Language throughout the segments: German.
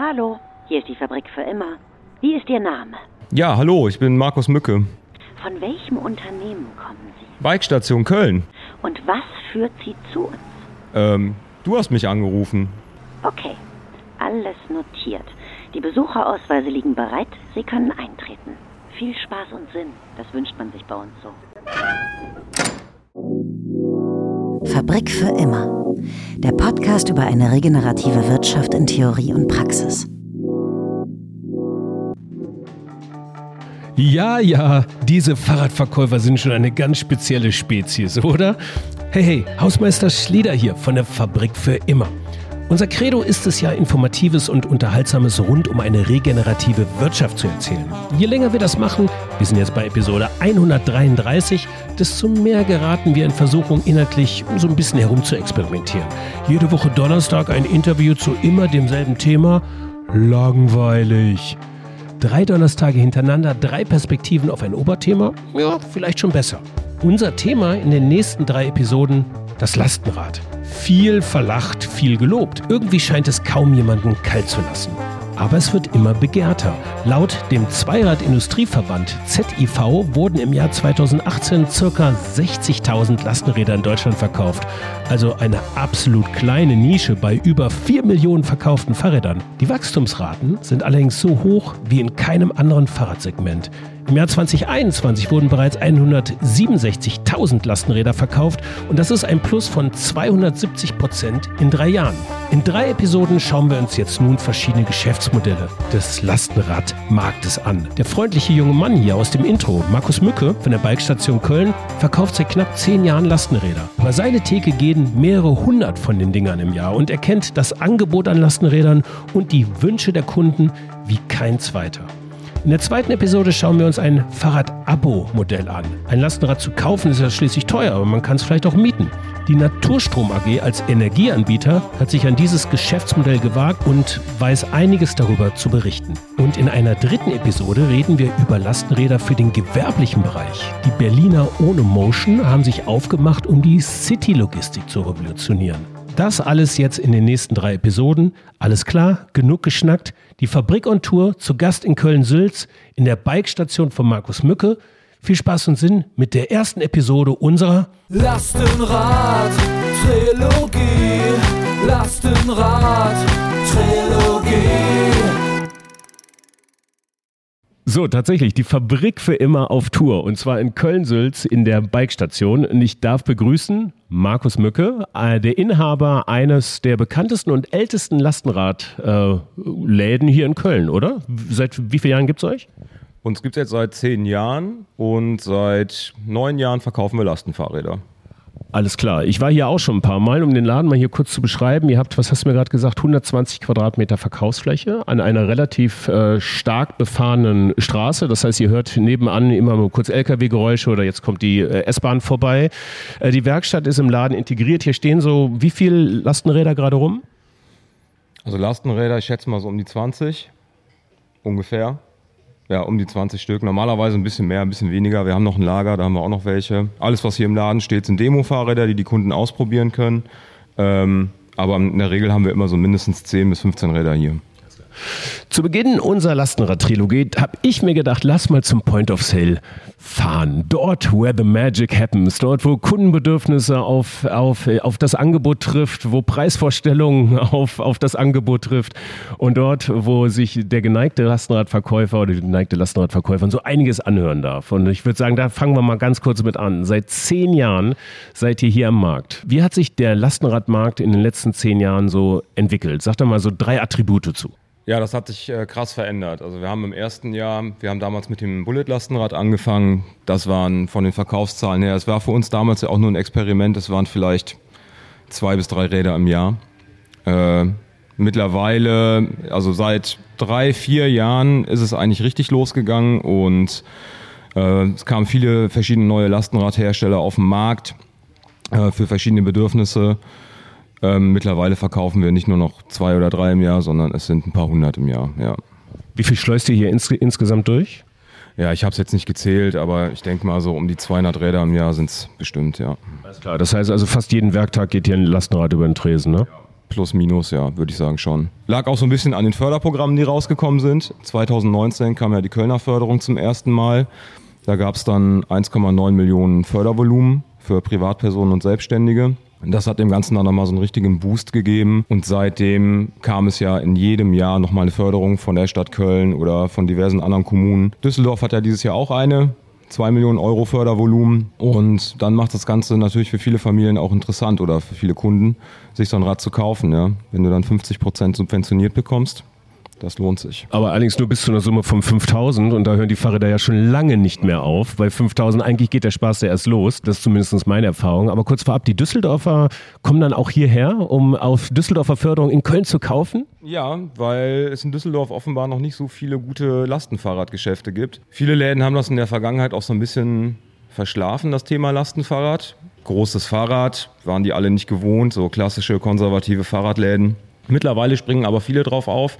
Hallo, hier ist die Fabrik für immer. Wie ist Ihr Name? Ja, hallo, ich bin Markus Mücke. Von welchem Unternehmen kommen Sie? Bikestation Köln. Und was führt Sie zu uns? Ähm, du hast mich angerufen. Okay, alles notiert. Die Besucherausweise liegen bereit. Sie können eintreten. Viel Spaß und Sinn. Das wünscht man sich bei uns so. Fabrik für immer. Der Podcast über eine regenerative Wirtschaft in Theorie und Praxis. Ja, ja, diese Fahrradverkäufer sind schon eine ganz spezielle Spezies, oder? Hey, hey, Hausmeister Schlieder hier von der Fabrik für immer. Unser Credo ist es ja, Informatives und Unterhaltsames rund um eine regenerative Wirtschaft zu erzählen. Je länger wir das machen, wir sind jetzt bei Episode 133, desto mehr geraten wir in Versuchung, inhaltlich so ein bisschen herum zu experimentieren. Jede Woche Donnerstag ein Interview zu immer demselben Thema. Langweilig. Drei Donnerstage hintereinander, drei Perspektiven auf ein Oberthema? Ja, vielleicht schon besser. Unser Thema in den nächsten drei Episoden, das Lastenrad. Viel verlacht, viel gelobt. Irgendwie scheint es kaum jemanden kalt zu lassen. Aber es wird immer begehrter. Laut dem Zweirad-Industrieverband ZIV wurden im Jahr 2018 ca. 60.000 Lastenräder in Deutschland verkauft. Also eine absolut kleine Nische bei über 4 Millionen verkauften Fahrrädern. Die Wachstumsraten sind allerdings so hoch wie in keinem anderen Fahrradsegment. Im Jahr 2021 wurden bereits 167.000 Lastenräder verkauft und das ist ein Plus von 270 Prozent in drei Jahren. In drei Episoden schauen wir uns jetzt nun verschiedene Geschäftsmodelle des Lastenradmarktes an. Der freundliche junge Mann hier aus dem Intro, Markus Mücke von der Bikestation Köln, verkauft seit knapp zehn Jahren Lastenräder. Über seine Theke gehen mehrere hundert von den Dingern im Jahr und er kennt das Angebot an Lastenrädern und die Wünsche der Kunden wie kein zweiter. In der zweiten Episode schauen wir uns ein Fahrrad-Abo-Modell an. Ein Lastenrad zu kaufen ist ja schließlich teuer, aber man kann es vielleicht auch mieten. Die Naturstrom AG als Energieanbieter hat sich an dieses Geschäftsmodell gewagt und weiß einiges darüber zu berichten. Und in einer dritten Episode reden wir über Lastenräder für den gewerblichen Bereich. Die Berliner Ohne Motion haben sich aufgemacht, um die City-Logistik zu revolutionieren. Das alles jetzt in den nächsten drei Episoden. Alles klar, genug geschnackt. Die Fabrik on Tour, zu Gast in Köln-Sülz, in der Bikestation von Markus Mücke. Viel Spaß und Sinn mit der ersten Episode unserer Lastenrad Trilogie. Lastenrad Trilogie. So, tatsächlich, die Fabrik für immer auf Tour. Und zwar in Köln-Sülz in der Bikestation. Und ich darf begrüßen Markus Mücke, äh, der Inhaber eines der bekanntesten und ältesten Lastenradläden hier in Köln, oder? Seit wie vielen Jahren gibt es euch? Uns gibt es jetzt seit zehn Jahren und seit neun Jahren verkaufen wir Lastenfahrräder. Alles klar. Ich war hier auch schon ein paar Mal, um den Laden mal hier kurz zu beschreiben. Ihr habt, was hast du mir gerade gesagt, 120 Quadratmeter Verkaufsfläche an einer relativ äh, stark befahrenen Straße. Das heißt, ihr hört nebenan immer mal kurz LKW-Geräusche oder jetzt kommt die äh, S-Bahn vorbei. Äh, die Werkstatt ist im Laden integriert. Hier stehen so wie viele Lastenräder gerade rum? Also Lastenräder, ich schätze mal so um die 20 ungefähr. Ja, um die 20 Stück. Normalerweise ein bisschen mehr, ein bisschen weniger. Wir haben noch ein Lager, da haben wir auch noch welche. Alles, was hier im Laden steht, sind Demo-Fahrräder, die die Kunden ausprobieren können. Ähm, aber in der Regel haben wir immer so mindestens 10 bis 15 Räder hier. Zu Beginn unserer Lastenrad-Trilogie habe ich mir gedacht, lass mal zum Point of Sale fahren. Dort, where the magic happens. Dort, wo Kundenbedürfnisse auf, auf, auf das Angebot trifft, wo Preisvorstellungen auf, auf das Angebot trifft und dort, wo sich der geneigte Lastenradverkäufer oder die geneigte Lastenradverkäuferin so einiges anhören darf. Und ich würde sagen, da fangen wir mal ganz kurz mit an. Seit zehn Jahren seid ihr hier am Markt. Wie hat sich der Lastenradmarkt in den letzten zehn Jahren so entwickelt? Sag doch mal so drei Attribute zu. Ja, das hat sich äh, krass verändert. Also wir haben im ersten Jahr, wir haben damals mit dem Bullet-Lastenrad angefangen. Das waren von den Verkaufszahlen her, es war für uns damals ja auch nur ein Experiment. Es waren vielleicht zwei bis drei Räder im Jahr. Äh, mittlerweile, also seit drei, vier Jahren ist es eigentlich richtig losgegangen und äh, es kamen viele verschiedene neue Lastenradhersteller auf den Markt äh, für verschiedene Bedürfnisse. Ähm, mittlerweile verkaufen wir nicht nur noch zwei oder drei im Jahr, sondern es sind ein paar hundert im Jahr. Ja. Wie viel schleust ihr hier ins, insgesamt durch? Ja, ich habe es jetzt nicht gezählt, aber ich denke mal so um die 200 Räder im Jahr sind es bestimmt, ja. Alles klar, das heißt also fast jeden Werktag geht hier ein Lastenrad über den Tresen, ne? Plus, minus, ja, würde ich sagen schon. Lag auch so ein bisschen an den Förderprogrammen, die rausgekommen sind. 2019 kam ja die Kölner Förderung zum ersten Mal. Da gab es dann 1,9 Millionen Fördervolumen für Privatpersonen und Selbstständige. Das hat dem Ganzen dann nochmal so einen richtigen Boost gegeben. Und seitdem kam es ja in jedem Jahr nochmal eine Förderung von der Stadt Köln oder von diversen anderen Kommunen. Düsseldorf hat ja dieses Jahr auch eine. 2 Millionen Euro Fördervolumen. Und dann macht das Ganze natürlich für viele Familien auch interessant oder für viele Kunden, sich so ein Rad zu kaufen. Ja? Wenn du dann 50 Prozent subventioniert bekommst, das lohnt sich. Aber allerdings nur bis zu einer Summe von 5000 und da hören die Fahrräder ja schon lange nicht mehr auf. Bei 5000 eigentlich geht der Spaß ja erst los. Das ist zumindest meine Erfahrung. Aber kurz vorab, die Düsseldorfer kommen dann auch hierher, um auf Düsseldorfer Förderung in Köln zu kaufen? Ja, weil es in Düsseldorf offenbar noch nicht so viele gute Lastenfahrradgeschäfte gibt. Viele Läden haben das in der Vergangenheit auch so ein bisschen verschlafen, das Thema Lastenfahrrad. Großes Fahrrad, waren die alle nicht gewohnt, so klassische konservative Fahrradläden. Mittlerweile springen aber viele drauf auf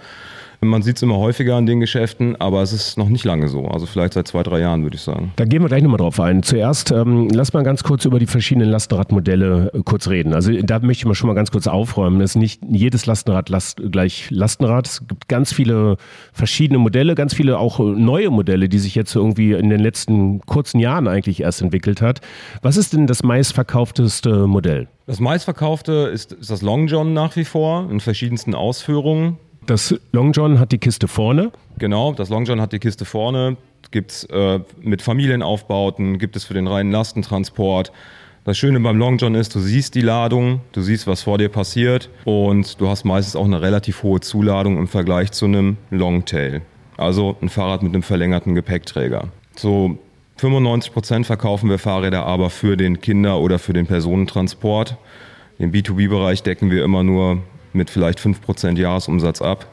man sieht es immer häufiger an den Geschäften, aber es ist noch nicht lange so. Also vielleicht seit zwei, drei Jahren, würde ich sagen. Da gehen wir gleich nochmal drauf ein. Zuerst ähm, lass mal ganz kurz über die verschiedenen Lastenradmodelle äh, kurz reden. Also da möchte ich mal schon mal ganz kurz aufräumen. Es ist nicht jedes Lastenrad last, gleich Lastenrad. Es gibt ganz viele verschiedene Modelle, ganz viele auch neue Modelle, die sich jetzt irgendwie in den letzten kurzen Jahren eigentlich erst entwickelt hat. Was ist denn das meistverkaufteste Modell? Das meistverkaufte ist, ist das Long John nach wie vor in verschiedensten Ausführungen. Das Long John hat die Kiste vorne. Genau, das Long John hat die Kiste vorne. Gibt es äh, mit Familienaufbauten, gibt es für den reinen Lastentransport. Das Schöne beim Long John ist, du siehst die Ladung, du siehst, was vor dir passiert und du hast meistens auch eine relativ hohe Zuladung im Vergleich zu einem Longtail. Also ein Fahrrad mit einem verlängerten Gepäckträger. So 95 Prozent verkaufen wir Fahrräder aber für den Kinder- oder für den Personentransport. Den B2B-Bereich decken wir immer nur mit vielleicht 5% Jahresumsatz ab.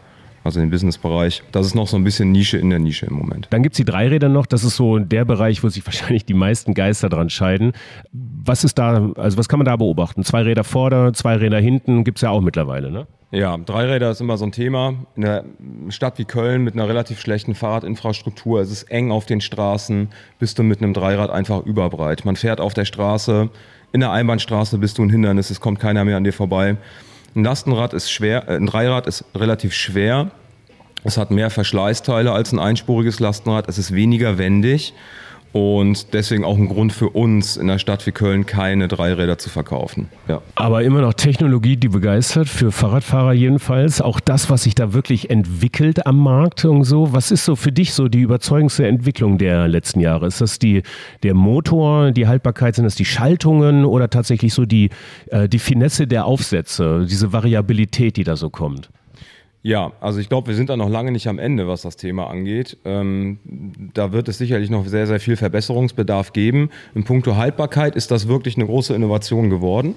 Also den Businessbereich. Das ist noch so ein bisschen Nische in der Nische im Moment. Dann gibt es die Dreiräder noch. Das ist so der Bereich, wo sich wahrscheinlich die meisten Geister dran scheiden. Was ist da, also was kann man da beobachten? Zwei Räder vorne, zwei Räder hinten, gibt es ja auch mittlerweile, ne? Ja, Dreiräder ist immer so ein Thema. In einer Stadt wie Köln mit einer relativ schlechten Fahrradinfrastruktur ist es eng auf den Straßen, bist du mit einem Dreirad einfach überbreit. Man fährt auf der Straße, in der Einbahnstraße bist du ein Hindernis, es kommt keiner mehr an dir vorbei. Ein Lastenrad ist schwer, äh, ein Dreirad ist relativ schwer. Es hat mehr Verschleißteile als ein einspuriges Lastenrad. Es ist weniger wendig und deswegen auch ein Grund für uns in einer Stadt wie Köln keine Dreiräder zu verkaufen. Ja. Aber immer noch Technologie, die begeistert, für Fahrradfahrer jedenfalls. Auch das, was sich da wirklich entwickelt am Markt und so. Was ist so für dich so die überzeugendste Entwicklung der letzten Jahre? Ist das die, der Motor, die Haltbarkeit, sind das die Schaltungen oder tatsächlich so die, äh, die Finesse der Aufsätze, diese Variabilität, die da so kommt? Ja, also ich glaube, wir sind da noch lange nicht am Ende, was das Thema angeht. Ähm, da wird es sicherlich noch sehr, sehr viel Verbesserungsbedarf geben. In puncto Haltbarkeit ist das wirklich eine große Innovation geworden.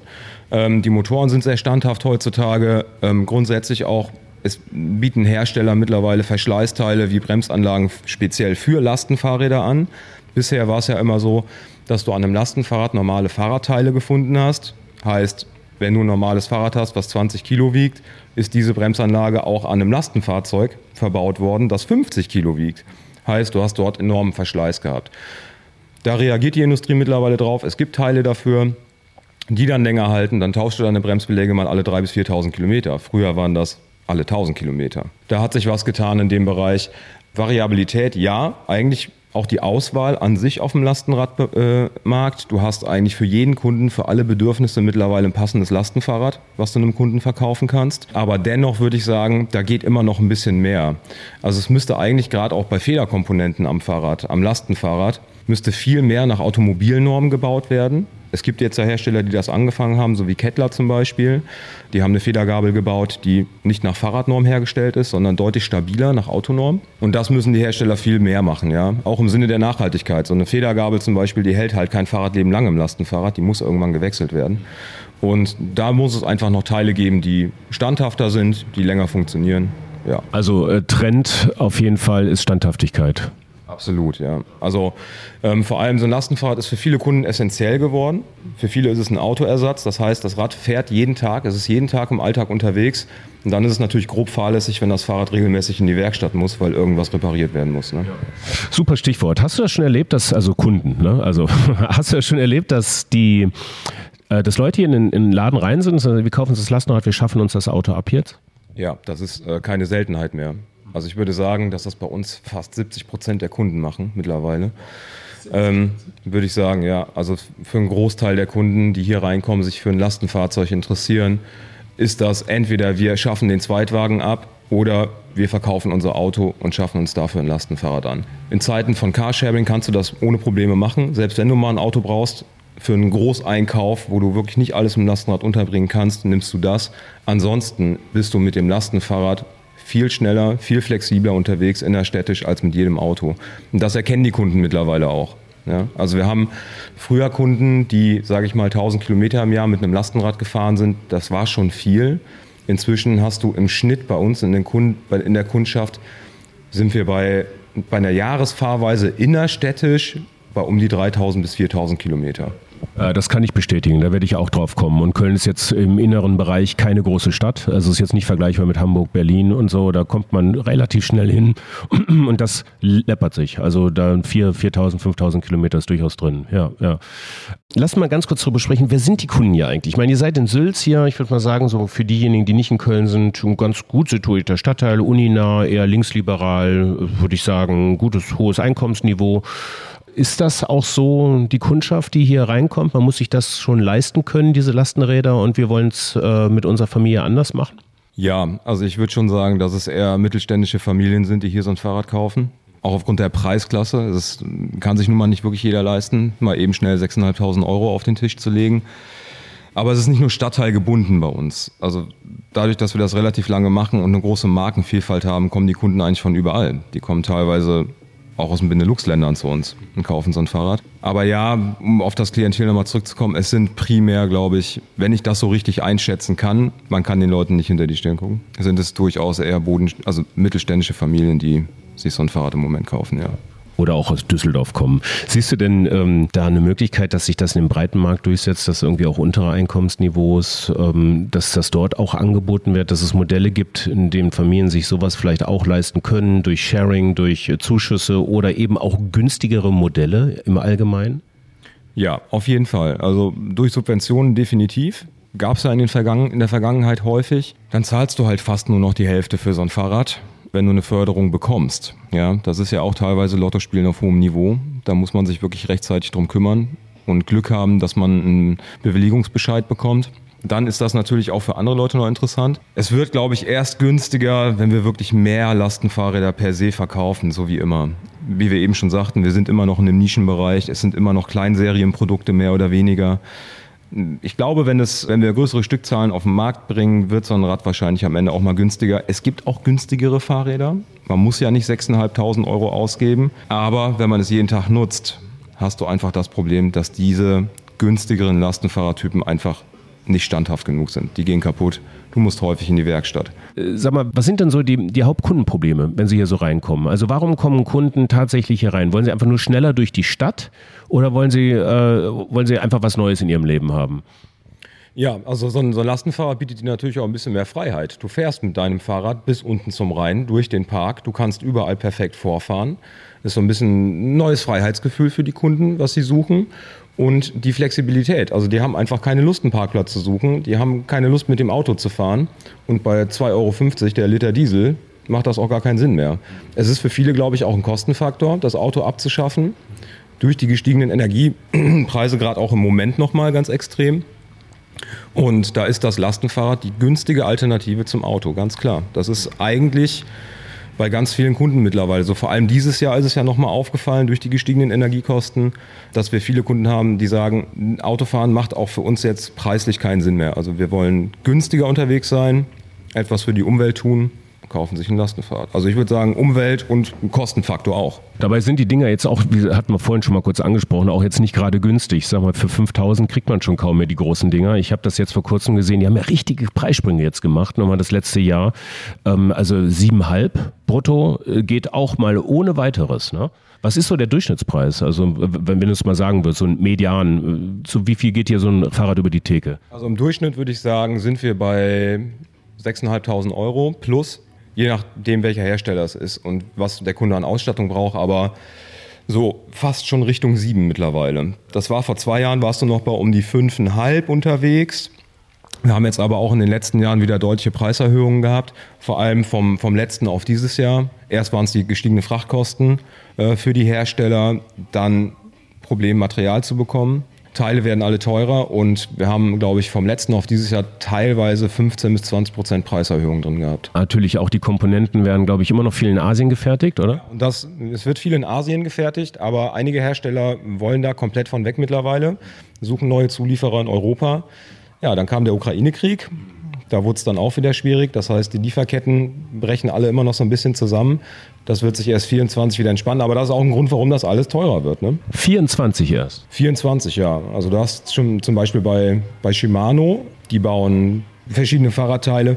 Ähm, die Motoren sind sehr standhaft heutzutage. Ähm, grundsätzlich auch, es bieten Hersteller mittlerweile Verschleißteile wie Bremsanlagen speziell für Lastenfahrräder an. Bisher war es ja immer so, dass du an einem Lastenfahrrad normale Fahrradteile gefunden hast. Heißt, wenn du ein normales Fahrrad hast, was 20 Kilo wiegt, ist diese Bremsanlage auch an einem Lastenfahrzeug verbaut worden, das 50 Kilo wiegt. Heißt, du hast dort enormen Verschleiß gehabt. Da reagiert die Industrie mittlerweile drauf. Es gibt Teile dafür, die dann länger halten. Dann tauschst du deine Bremsbeläge mal alle 3.000 bis 4.000 Kilometer. Früher waren das alle 1.000 Kilometer. Da hat sich was getan in dem Bereich. Variabilität, ja, eigentlich auch die Auswahl an sich auf dem Lastenradmarkt. Du hast eigentlich für jeden Kunden, für alle Bedürfnisse mittlerweile ein passendes Lastenfahrrad, was du einem Kunden verkaufen kannst. Aber dennoch würde ich sagen, da geht immer noch ein bisschen mehr. Also es müsste eigentlich gerade auch bei Fehlerkomponenten am Fahrrad, am Lastenfahrrad, müsste viel mehr nach Automobilnormen gebaut werden. Es gibt jetzt ja Hersteller, die das angefangen haben, so wie Kettler zum Beispiel. Die haben eine Federgabel gebaut, die nicht nach Fahrradnorm hergestellt ist, sondern deutlich stabiler nach Autonorm. Und das müssen die Hersteller viel mehr machen, ja. Auch im Sinne der Nachhaltigkeit. So eine Federgabel zum Beispiel, die hält halt kein Fahrradleben lang im Lastenfahrrad, die muss irgendwann gewechselt werden. Und da muss es einfach noch Teile geben, die standhafter sind, die länger funktionieren. Ja. Also äh, Trend auf jeden Fall ist Standhaftigkeit. Absolut, ja. Also ähm, vor allem so ein Lastenfahrrad ist für viele Kunden essentiell geworden. Für viele ist es ein Autoersatz. Das heißt, das Rad fährt jeden Tag, es ist jeden Tag im Alltag unterwegs. Und dann ist es natürlich grob fahrlässig, wenn das Fahrrad regelmäßig in die Werkstatt muss, weil irgendwas repariert werden muss. Ne? Super Stichwort. Hast du das schon erlebt, dass, also Kunden, ne? also hast du das schon erlebt, dass die Äh, dass Leute hier in, in den Laden rein sind, wir kaufen uns das Lastenrad, wir schaffen uns das Auto ab jetzt? Ja, das ist äh, keine Seltenheit mehr. Also ich würde sagen, dass das bei uns fast 70 Prozent der Kunden machen mittlerweile. Ähm, würde ich sagen, ja. Also für einen Großteil der Kunden, die hier reinkommen, sich für ein Lastenfahrzeug interessieren, ist das entweder wir schaffen den Zweitwagen ab oder wir verkaufen unser Auto und schaffen uns dafür ein Lastenfahrrad an. In Zeiten von Carsharing kannst du das ohne Probleme machen. Selbst wenn du mal ein Auto brauchst für einen Großeinkauf, wo du wirklich nicht alles im Lastenrad unterbringen kannst, nimmst du das. Ansonsten bist du mit dem Lastenfahrrad viel schneller, viel flexibler unterwegs innerstädtisch als mit jedem Auto. Und das erkennen die Kunden mittlerweile auch. Ja, also wir haben früher Kunden, die, sage ich mal, 1000 Kilometer im Jahr mit einem Lastenrad gefahren sind. Das war schon viel. Inzwischen hast du im Schnitt bei uns in, Kunden, in der Kundschaft sind wir bei, bei einer Jahresfahrweise innerstädtisch bei um die 3000 bis 4000 Kilometer. Äh, das kann ich bestätigen, da werde ich auch drauf kommen. Und Köln ist jetzt im inneren Bereich keine große Stadt. Also ist jetzt nicht vergleichbar mit Hamburg, Berlin und so. Da kommt man relativ schnell hin und das läppert sich. Also da 4.000, 5.000 Kilometer ist durchaus drin. Ja, ja. Lass mal ganz kurz darüber sprechen. Wer sind die Kunden hier eigentlich? Ich meine, ihr seid in Sülz hier. Ich würde mal sagen, so für diejenigen, die nicht in Köln sind, ein ganz gut situierter Stadtteil, uninah, eher linksliberal, würde ich sagen, gutes, hohes Einkommensniveau. Ist das auch so die Kundschaft, die hier reinkommt? Man muss sich das schon leisten können, diese Lastenräder, und wir wollen es äh, mit unserer Familie anders machen? Ja, also ich würde schon sagen, dass es eher mittelständische Familien sind, die hier so ein Fahrrad kaufen. Auch aufgrund der Preisklasse. Das kann sich nun mal nicht wirklich jeder leisten, mal eben schnell 6.500 Euro auf den Tisch zu legen. Aber es ist nicht nur stadtteilgebunden bei uns. Also dadurch, dass wir das relativ lange machen und eine große Markenvielfalt haben, kommen die Kunden eigentlich von überall. Die kommen teilweise auch aus den Benelux-Ländern zu uns und kaufen so ein Fahrrad. Aber ja, um auf das Klientel nochmal zurückzukommen, es sind primär, glaube ich, wenn ich das so richtig einschätzen kann, man kann den Leuten nicht hinter die Stirn gucken, sind es durchaus eher Boden, also mittelständische Familien, die sich so ein Fahrrad im Moment kaufen, ja oder auch aus Düsseldorf kommen. Siehst du denn ähm, da eine Möglichkeit, dass sich das in dem breiten Markt durchsetzt, dass irgendwie auch untere Einkommensniveaus, ähm, dass das dort auch angeboten wird, dass es Modelle gibt, in denen Familien sich sowas vielleicht auch leisten können, durch Sharing, durch äh, Zuschüsse oder eben auch günstigere Modelle im Allgemeinen? Ja, auf jeden Fall. Also durch Subventionen definitiv. Gab es ja in, in der Vergangenheit häufig. Dann zahlst du halt fast nur noch die Hälfte für so ein Fahrrad wenn du eine Förderung bekommst. Ja, das ist ja auch teilweise Lottospielen auf hohem Niveau. Da muss man sich wirklich rechtzeitig drum kümmern und Glück haben, dass man einen Bewilligungsbescheid bekommt. Dann ist das natürlich auch für andere Leute noch interessant. Es wird, glaube ich, erst günstiger, wenn wir wirklich mehr Lastenfahrräder per se verkaufen, so wie immer. Wie wir eben schon sagten, wir sind immer noch in einem Nischenbereich. Es sind immer noch Kleinserienprodukte mehr oder weniger. Ich glaube, wenn, es, wenn wir größere Stückzahlen auf den Markt bringen, wird so ein Rad wahrscheinlich am Ende auch mal günstiger. Es gibt auch günstigere Fahrräder. Man muss ja nicht 6.500 Euro ausgeben. Aber wenn man es jeden Tag nutzt, hast du einfach das Problem, dass diese günstigeren Lastenfahrertypen einfach nicht standhaft genug sind. Die gehen kaputt. Du musst häufig in die Werkstatt. Äh, sag mal, was sind denn so die, die Hauptkundenprobleme, wenn sie hier so reinkommen? Also warum kommen Kunden tatsächlich hier rein? Wollen sie einfach nur schneller durch die Stadt oder wollen sie, äh, wollen sie einfach was Neues in ihrem Leben haben? Ja, also so ein, so ein Lastenfahrrad bietet dir natürlich auch ein bisschen mehr Freiheit. Du fährst mit deinem Fahrrad bis unten zum Rhein durch den Park. Du kannst überall perfekt vorfahren. Das ist so ein bisschen ein neues Freiheitsgefühl für die Kunden, was sie suchen und die Flexibilität. Also die haben einfach keine Lust, einen Parkplatz zu suchen, die haben keine Lust, mit dem Auto zu fahren. Und bei 2,50 Euro der Liter Diesel macht das auch gar keinen Sinn mehr. Es ist für viele, glaube ich, auch ein Kostenfaktor, das Auto abzuschaffen. Durch die gestiegenen Energiepreise gerade auch im Moment nochmal ganz extrem. Und da ist das Lastenfahrrad die günstige Alternative zum Auto, ganz klar. Das ist eigentlich bei ganz vielen Kunden mittlerweile. So vor allem dieses Jahr ist es ja nochmal aufgefallen durch die gestiegenen Energiekosten, dass wir viele Kunden haben, die sagen, Autofahren macht auch für uns jetzt preislich keinen Sinn mehr. Also wir wollen günstiger unterwegs sein, etwas für die Umwelt tun kaufen sich ein Lastenfahrrad. Also ich würde sagen Umwelt und Kostenfaktor auch. Dabei sind die Dinger jetzt auch, wie hatten wir vorhin schon mal kurz angesprochen, auch jetzt nicht gerade günstig. Ich sag mal, für 5000 kriegt man schon kaum mehr die großen Dinger. Ich habe das jetzt vor kurzem gesehen, die haben ja richtige Preissprünge jetzt gemacht, nochmal das letzte Jahr. Ähm, also 7,5 brutto äh, geht auch mal ohne weiteres. Ne? Was ist so der Durchschnittspreis? Also, wenn, wenn du es mal sagen würdest, so ein Median, zu wie viel geht hier so ein Fahrrad über die Theke? Also im Durchschnitt würde ich sagen, sind wir bei 6.500 Euro plus je nachdem, welcher Hersteller es ist und was der Kunde an Ausstattung braucht. Aber so fast schon Richtung sieben mittlerweile. Das war vor zwei Jahren, warst du noch bei um die fünfeinhalb unterwegs. Wir haben jetzt aber auch in den letzten Jahren wieder deutliche Preiserhöhungen gehabt, vor allem vom, vom letzten auf dieses Jahr. Erst waren es die gestiegenen Frachtkosten äh, für die Hersteller, dann Problem, Material zu bekommen. Teile werden alle teurer und wir haben, glaube ich, vom letzten auf dieses Jahr teilweise 15 bis 20 Prozent Preiserhöhungen drin gehabt. Natürlich auch die Komponenten werden, glaube ich, immer noch viel in Asien gefertigt, oder? Und das, es wird viel in Asien gefertigt, aber einige Hersteller wollen da komplett von weg mittlerweile, suchen neue Zulieferer in Europa. Ja, dann kam der Ukraine-Krieg. Da wurde es dann auch wieder schwierig. Das heißt, die Lieferketten brechen alle immer noch so ein bisschen zusammen. Das wird sich erst 24 wieder entspannen. Aber das ist auch ein Grund, warum das alles teurer wird. Ne? 24 erst. 24, ja. Also du hast schon zum Beispiel bei, bei Shimano, die bauen verschiedene Fahrradteile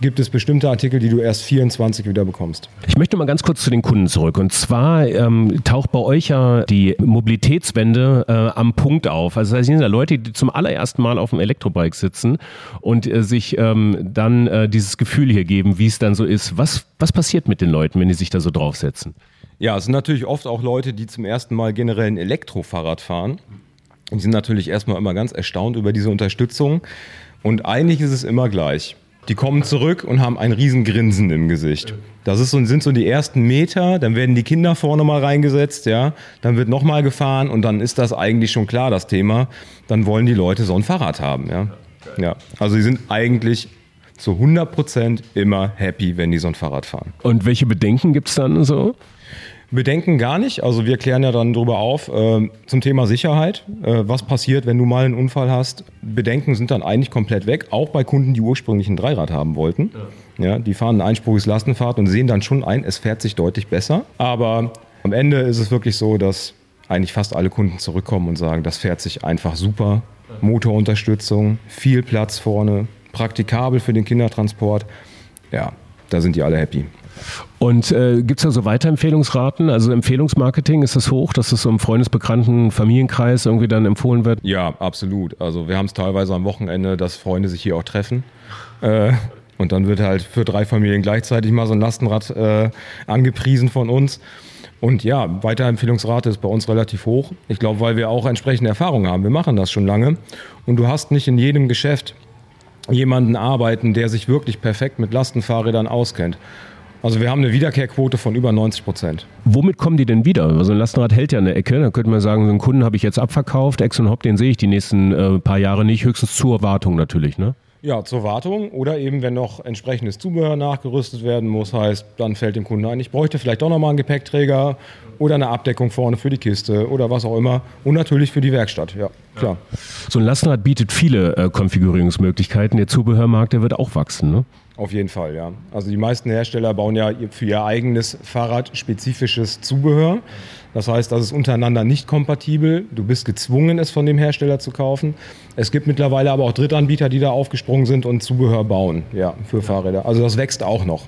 gibt es bestimmte Artikel, die du erst 24 wieder bekommst. Ich möchte mal ganz kurz zu den Kunden zurück. Und zwar ähm, taucht bei euch ja die Mobilitätswende äh, am Punkt auf. Also da sind ja Leute, die zum allerersten Mal auf dem Elektrobike sitzen und äh, sich ähm, dann äh, dieses Gefühl hier geben, wie es dann so ist. Was, was passiert mit den Leuten, wenn die sich da so draufsetzen? Ja, es sind natürlich oft auch Leute, die zum ersten Mal generell ein Elektrofahrrad fahren. Die sind natürlich erstmal immer ganz erstaunt über diese Unterstützung. Und eigentlich ist es immer gleich. Die kommen zurück und haben ein Riesengrinsen im Gesicht. Das ist so, sind so die ersten Meter, dann werden die Kinder vorne mal reingesetzt, ja, dann wird nochmal gefahren und dann ist das eigentlich schon klar, das Thema. Dann wollen die Leute so ein Fahrrad haben, ja. ja. Also sie sind eigentlich zu 100 Prozent immer happy, wenn die so ein Fahrrad fahren. Und welche Bedenken gibt es dann so? Bedenken gar nicht. Also wir klären ja dann darüber auf äh, zum Thema Sicherheit. Äh, was passiert, wenn du mal einen Unfall hast? Bedenken sind dann eigentlich komplett weg. Auch bei Kunden, die ursprünglich ein Dreirad haben wollten. Ja. ja die fahren ein einspuriges Lastenfahrt und sehen dann schon ein, es fährt sich deutlich besser. Aber am Ende ist es wirklich so, dass eigentlich fast alle Kunden zurückkommen und sagen, das fährt sich einfach super. Motorunterstützung, viel Platz vorne, praktikabel für den Kindertransport. Ja, da sind die alle happy. Und äh, gibt es da so Weiterempfehlungsraten? Also Empfehlungsmarketing, ist das hoch, dass es so im Freundesbekannten Familienkreis irgendwie dann empfohlen wird? Ja, absolut. Also wir haben es teilweise am Wochenende, dass Freunde sich hier auch treffen. Äh, und dann wird halt für drei Familien gleichzeitig mal so ein Lastenrad äh, angepriesen von uns. Und ja, Weiterempfehlungsrate ist bei uns relativ hoch. Ich glaube, weil wir auch entsprechende Erfahrungen haben. Wir machen das schon lange. Und du hast nicht in jedem Geschäft jemanden arbeiten, der sich wirklich perfekt mit Lastenfahrrädern auskennt. Also wir haben eine Wiederkehrquote von über 90 Prozent. Womit kommen die denn wieder? Also ein Lastenrad hält ja eine Ecke. Da könnte man sagen, so einen Kunden habe ich jetzt abverkauft, Ex und Hop, den sehe ich die nächsten äh, paar Jahre nicht, höchstens zur Wartung natürlich, ne? Ja, zur Wartung oder eben, wenn noch entsprechendes Zubehör nachgerüstet werden muss, heißt, dann fällt dem Kunden ein, ich bräuchte vielleicht doch nochmal einen Gepäckträger oder eine Abdeckung vorne für die Kiste oder was auch immer und natürlich für die Werkstatt, ja, klar. So ein Lastenrad bietet viele äh, Konfigurierungsmöglichkeiten. Der Zubehörmarkt, der wird auch wachsen, ne? Auf jeden Fall, ja. Also die meisten Hersteller bauen ja für ihr eigenes Fahrrad spezifisches Zubehör. Das heißt, das ist untereinander nicht kompatibel. Du bist gezwungen, es von dem Hersteller zu kaufen. Es gibt mittlerweile aber auch Drittanbieter, die da aufgesprungen sind und Zubehör bauen, ja, für Fahrräder. Also das wächst auch noch.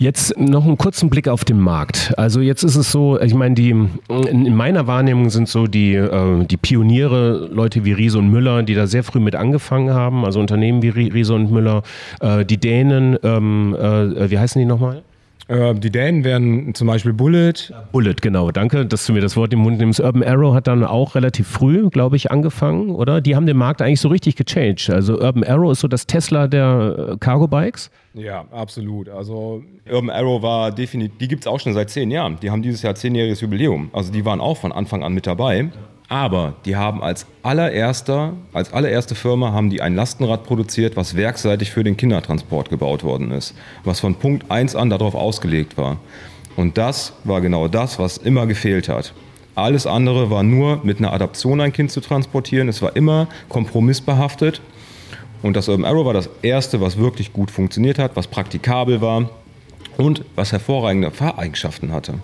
Jetzt noch einen kurzen Blick auf den Markt. Also jetzt ist es so, ich meine, die in meiner Wahrnehmung sind so die, äh, die Pioniere, Leute wie Riese und Müller, die da sehr früh mit angefangen haben, also Unternehmen wie Riese und Müller, äh, die Dänen, ähm, äh, wie heißen die nochmal? Äh, die Dänen wären zum Beispiel Bullet. Bullet, genau. Danke, dass du mir das Wort im Mund nimmst. Urban Arrow hat dann auch relativ früh, glaube ich, angefangen, oder? Die haben den Markt eigentlich so richtig gechanged. Also Urban Arrow ist so das Tesla der äh, Cargo Bikes. Ja, absolut. Also Urban Arrow war definitiv, die gibt es auch schon seit zehn Jahren. Die haben dieses Jahr zehnjähriges Jubiläum. Also die waren auch von Anfang an mit dabei. Aber die haben als allererster, als allererste Firma haben die ein Lastenrad produziert, was werkseitig für den Kindertransport gebaut worden ist, was von Punkt 1 an darauf ausgelegt war. Und das war genau das, was immer gefehlt hat. Alles andere war nur mit einer Adaption ein Kind zu transportieren. Es war immer kompromissbehaftet. Und das Urban Arrow war das erste, was wirklich gut funktioniert hat, was praktikabel war und was hervorragende Fahreigenschaften hatte.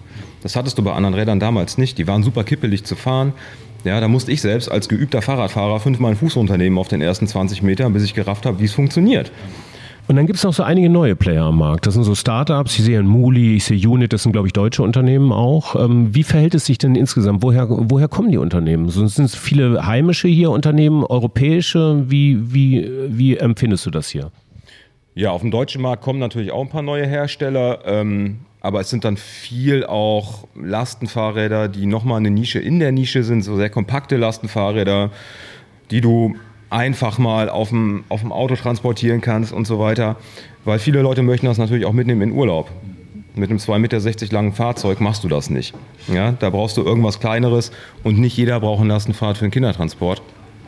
Das hattest du bei anderen Rädern damals nicht. Die waren super kippelig zu fahren. Ja, da musste ich selbst als geübter Fahrradfahrer fünfmal einen Fuß runternehmen auf den ersten 20 Metern, bis ich gerafft habe, wie es funktioniert. Und dann gibt es noch so einige neue Player am Markt. Das sind so Startups, ich sehe ein Muli, ich sehe Unit, das sind, glaube ich, deutsche Unternehmen auch. Ähm, wie verhält es sich denn insgesamt? Woher, woher kommen die Unternehmen? Sind es viele heimische hier Unternehmen, europäische? Wie, wie, wie empfindest du das hier? Ja, auf dem deutschen Markt kommen natürlich auch ein paar neue Hersteller, ähm, aber es sind dann viel auch Lastenfahrräder, die nochmal eine Nische in der Nische sind, so sehr kompakte Lastenfahrräder, die du einfach mal auf dem, auf dem Auto transportieren kannst und so weiter. Weil viele Leute möchten das natürlich auch mitnehmen in Urlaub. Mit einem 2,60 Meter langen Fahrzeug machst du das nicht. Ja, da brauchst du irgendwas Kleineres und nicht jeder braucht ein Lastenfahrrad für den Kindertransport.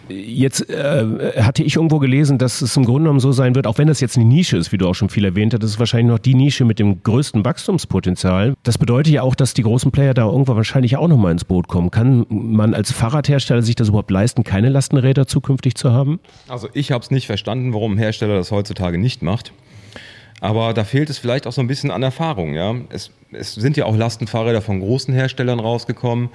Jetzt äh, hatte ich irgendwo gelesen, dass es im Grunde genommen so sein wird, auch wenn das jetzt eine Nische ist, wie du auch schon viel erwähnt hast, das ist wahrscheinlich noch die Nische mit dem größten Wachstumspotenzial. Das bedeutet ja auch, dass die großen Player da irgendwann wahrscheinlich auch nochmal ins Boot kommen. Kann man als Fahrradhersteller sich das überhaupt leisten, keine Lastenräder zukünftig zu haben? Also ich habe es nicht verstanden, warum ein Hersteller das heutzutage nicht macht. Aber da fehlt es vielleicht auch so ein bisschen an Erfahrung. Ja? Es, es sind ja auch Lastenfahrräder von großen Herstellern rausgekommen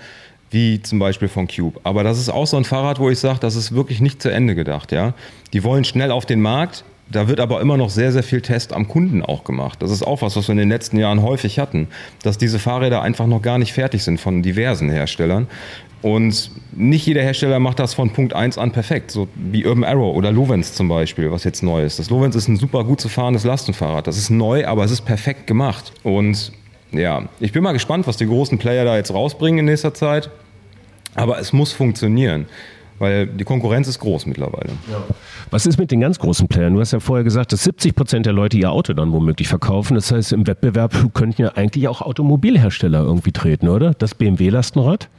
wie zum Beispiel von Cube. Aber das ist auch so ein Fahrrad, wo ich sage, das ist wirklich nicht zu Ende gedacht. Ja? Die wollen schnell auf den Markt, da wird aber immer noch sehr, sehr viel Test am Kunden auch gemacht. Das ist auch was, was wir in den letzten Jahren häufig hatten, dass diese Fahrräder einfach noch gar nicht fertig sind von diversen Herstellern. Und nicht jeder Hersteller macht das von Punkt 1 an perfekt, so wie Urban Arrow oder Lovens zum Beispiel, was jetzt neu ist. Das Lovens ist ein super gut zu fahrendes Lastenfahrrad. Das ist neu, aber es ist perfekt gemacht. Und ja, ich bin mal gespannt, was die großen Player da jetzt rausbringen in nächster Zeit. Aber es muss funktionieren, weil die Konkurrenz ist groß mittlerweile. Ja. Was ist mit den ganz großen Playern? Du hast ja vorher gesagt, dass 70 Prozent der Leute ihr Auto dann womöglich verkaufen. Das heißt, im Wettbewerb könnten ja eigentlich auch Automobilhersteller irgendwie treten, oder? Das BMW-Lastenrad?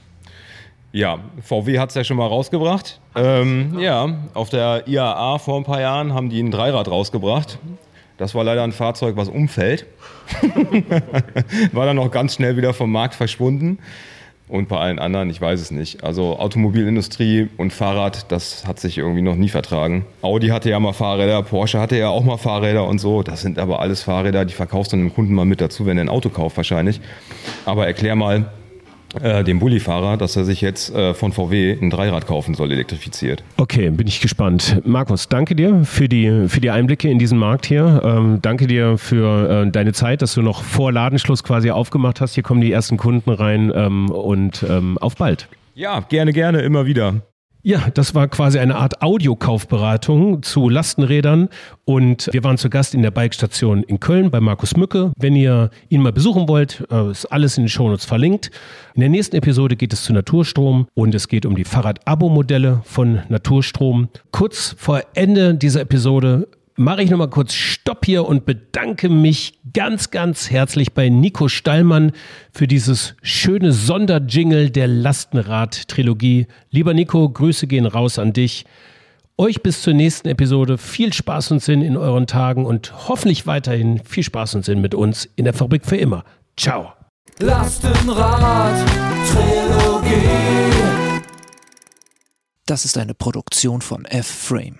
Ja, VW hat es ja schon mal rausgebracht. Ähm, ja, auf der IAA vor ein paar Jahren haben die ein Dreirad rausgebracht. Das war leider ein Fahrzeug, was umfällt. war dann auch ganz schnell wieder vom Markt verschwunden. Und bei allen anderen, ich weiß es nicht. Also Automobilindustrie und Fahrrad, das hat sich irgendwie noch nie vertragen. Audi hatte ja mal Fahrräder, Porsche hatte ja auch mal Fahrräder und so. Das sind aber alles Fahrräder, die verkaufst du dem Kunden mal mit dazu, wenn er ein Auto kauft wahrscheinlich. Aber erklär mal, äh, dem Bullifahrer, dass er sich jetzt äh, von VW ein Dreirad kaufen soll, elektrifiziert. Okay, bin ich gespannt. Markus, danke dir für die, für die Einblicke in diesen Markt hier. Ähm, danke dir für äh, deine Zeit, dass du noch vor Ladenschluss quasi aufgemacht hast. Hier kommen die ersten Kunden rein ähm, und ähm, auf bald. Ja, gerne, gerne, immer wieder. Ja, das war quasi eine Art Audiokaufberatung zu Lastenrädern und wir waren zu Gast in der Bikestation in Köln bei Markus Mücke. Wenn ihr ihn mal besuchen wollt, äh, ist alles in den Shownotes verlinkt. In der nächsten Episode geht es zu Naturstrom und es geht um die Fahrrad-Abo-Modelle von Naturstrom. Kurz vor Ende dieser Episode mache ich nochmal kurz Stopp hier und bedanke mich ganz, ganz herzlich bei Nico Stallmann für dieses schöne Sonderjingle der Lastenrad-Trilogie. Lieber Nico, Grüße gehen raus an dich. Euch bis zur nächsten Episode viel Spaß und Sinn in euren Tagen und hoffentlich weiterhin viel Spaß und Sinn mit uns in der Fabrik für immer. Ciao. Lastenrad Trilogie. Das ist eine Produktion von F-Frame.